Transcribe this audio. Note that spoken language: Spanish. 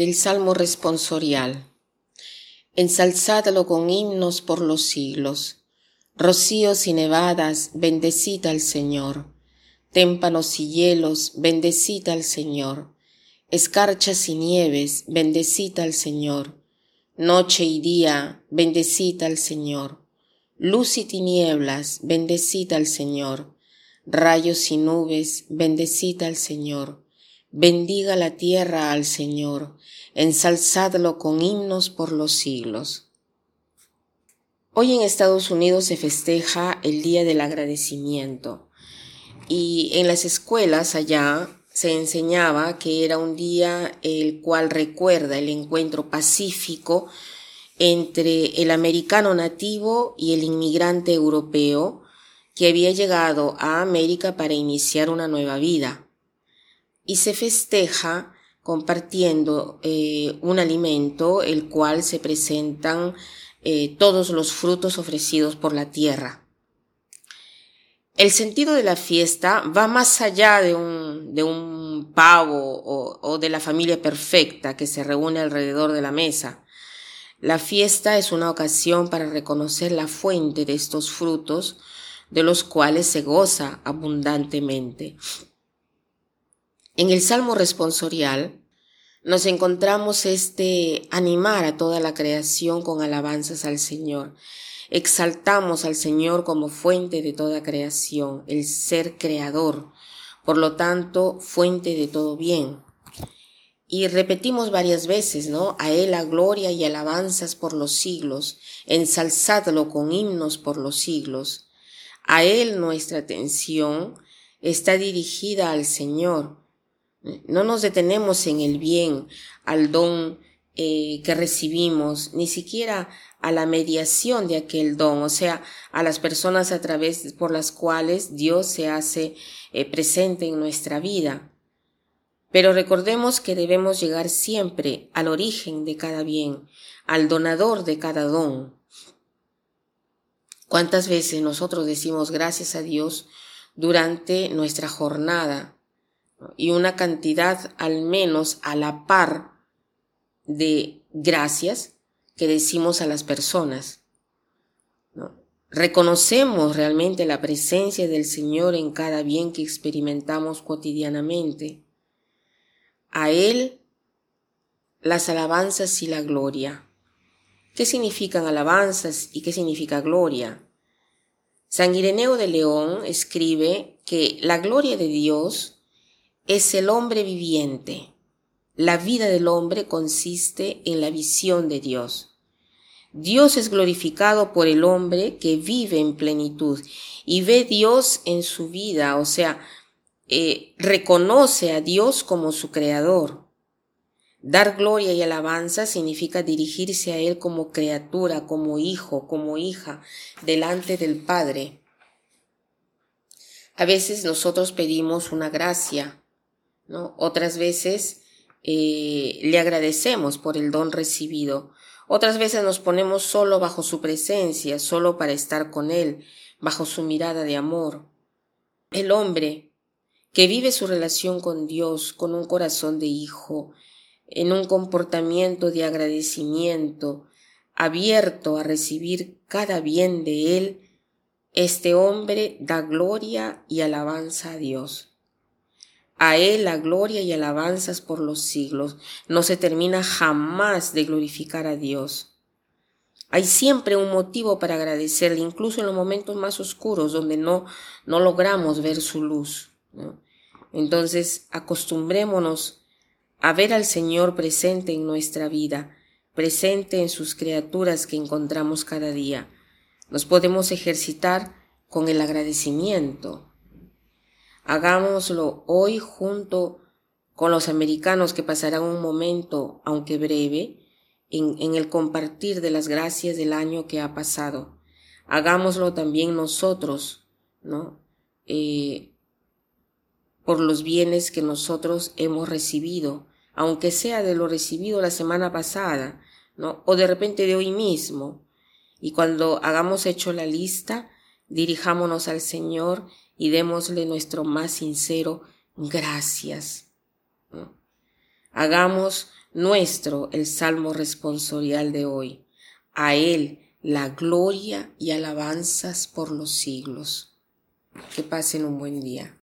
del Salmo responsorial. Ensalzadlo con himnos por los siglos. Rocíos y nevadas, bendecid al Señor. Témpanos y hielos, bendecid al Señor. Escarchas y nieves, bendecid al Señor. Noche y día, bendecid al Señor. Luz y tinieblas, bendecid al Señor. Rayos y nubes, bendecid al Señor Bendiga la tierra al Señor, ensalzadlo con himnos por los siglos. Hoy en Estados Unidos se festeja el Día del Agradecimiento y en las escuelas allá se enseñaba que era un día el cual recuerda el encuentro pacífico entre el americano nativo y el inmigrante europeo que había llegado a América para iniciar una nueva vida y se festeja compartiendo eh, un alimento el cual se presentan eh, todos los frutos ofrecidos por la tierra. El sentido de la fiesta va más allá de un, de un pavo o, o de la familia perfecta que se reúne alrededor de la mesa. La fiesta es una ocasión para reconocer la fuente de estos frutos de los cuales se goza abundantemente. En el Salmo responsorial nos encontramos este animar a toda la creación con alabanzas al Señor. Exaltamos al Señor como fuente de toda creación, el ser creador, por lo tanto, fuente de todo bien. Y repetimos varias veces, ¿no? A Él la gloria y alabanzas por los siglos, ensalzadlo con himnos por los siglos. A Él nuestra atención está dirigida al Señor, no nos detenemos en el bien, al don eh, que recibimos, ni siquiera a la mediación de aquel don, o sea, a las personas a través por las cuales Dios se hace eh, presente en nuestra vida. Pero recordemos que debemos llegar siempre al origen de cada bien, al donador de cada don. ¿Cuántas veces nosotros decimos gracias a Dios durante nuestra jornada? Y una cantidad al menos a la par de gracias que decimos a las personas. Reconocemos realmente la presencia del Señor en cada bien que experimentamos cotidianamente. A Él las alabanzas y la gloria. ¿Qué significan alabanzas y qué significa gloria? San Ireneo de León escribe que la gloria de Dios es el hombre viviente. La vida del hombre consiste en la visión de Dios. Dios es glorificado por el hombre que vive en plenitud y ve Dios en su vida, o sea, eh, reconoce a Dios como su creador. Dar gloria y alabanza significa dirigirse a Él como criatura, como hijo, como hija, delante del Padre. A veces nosotros pedimos una gracia, otras veces eh, le agradecemos por el don recibido. Otras veces nos ponemos solo bajo su presencia, solo para estar con Él, bajo su mirada de amor. El hombre que vive su relación con Dios con un corazón de hijo, en un comportamiento de agradecimiento, abierto a recibir cada bien de Él, este hombre da gloria y alabanza a Dios. A Él la gloria y alabanzas por los siglos. No se termina jamás de glorificar a Dios. Hay siempre un motivo para agradecerle, incluso en los momentos más oscuros donde no, no logramos ver su luz. Entonces, acostumbrémonos a ver al Señor presente en nuestra vida, presente en sus criaturas que encontramos cada día. Nos podemos ejercitar con el agradecimiento, Hagámoslo hoy junto con los americanos que pasarán un momento, aunque breve, en, el compartir de las gracias del año que ha pasado. Hagámoslo también nosotros, ¿no? Eh, por los bienes que nosotros hemos recibido, aunque sea de lo recibido la semana pasada, ¿no? O de repente de hoy mismo. Y cuando hagamos hecho la lista, dirijámonos al Señor y démosle nuestro más sincero gracias. Hagamos nuestro el salmo responsorial de hoy. A Él la gloria y alabanzas por los siglos. Que pasen un buen día.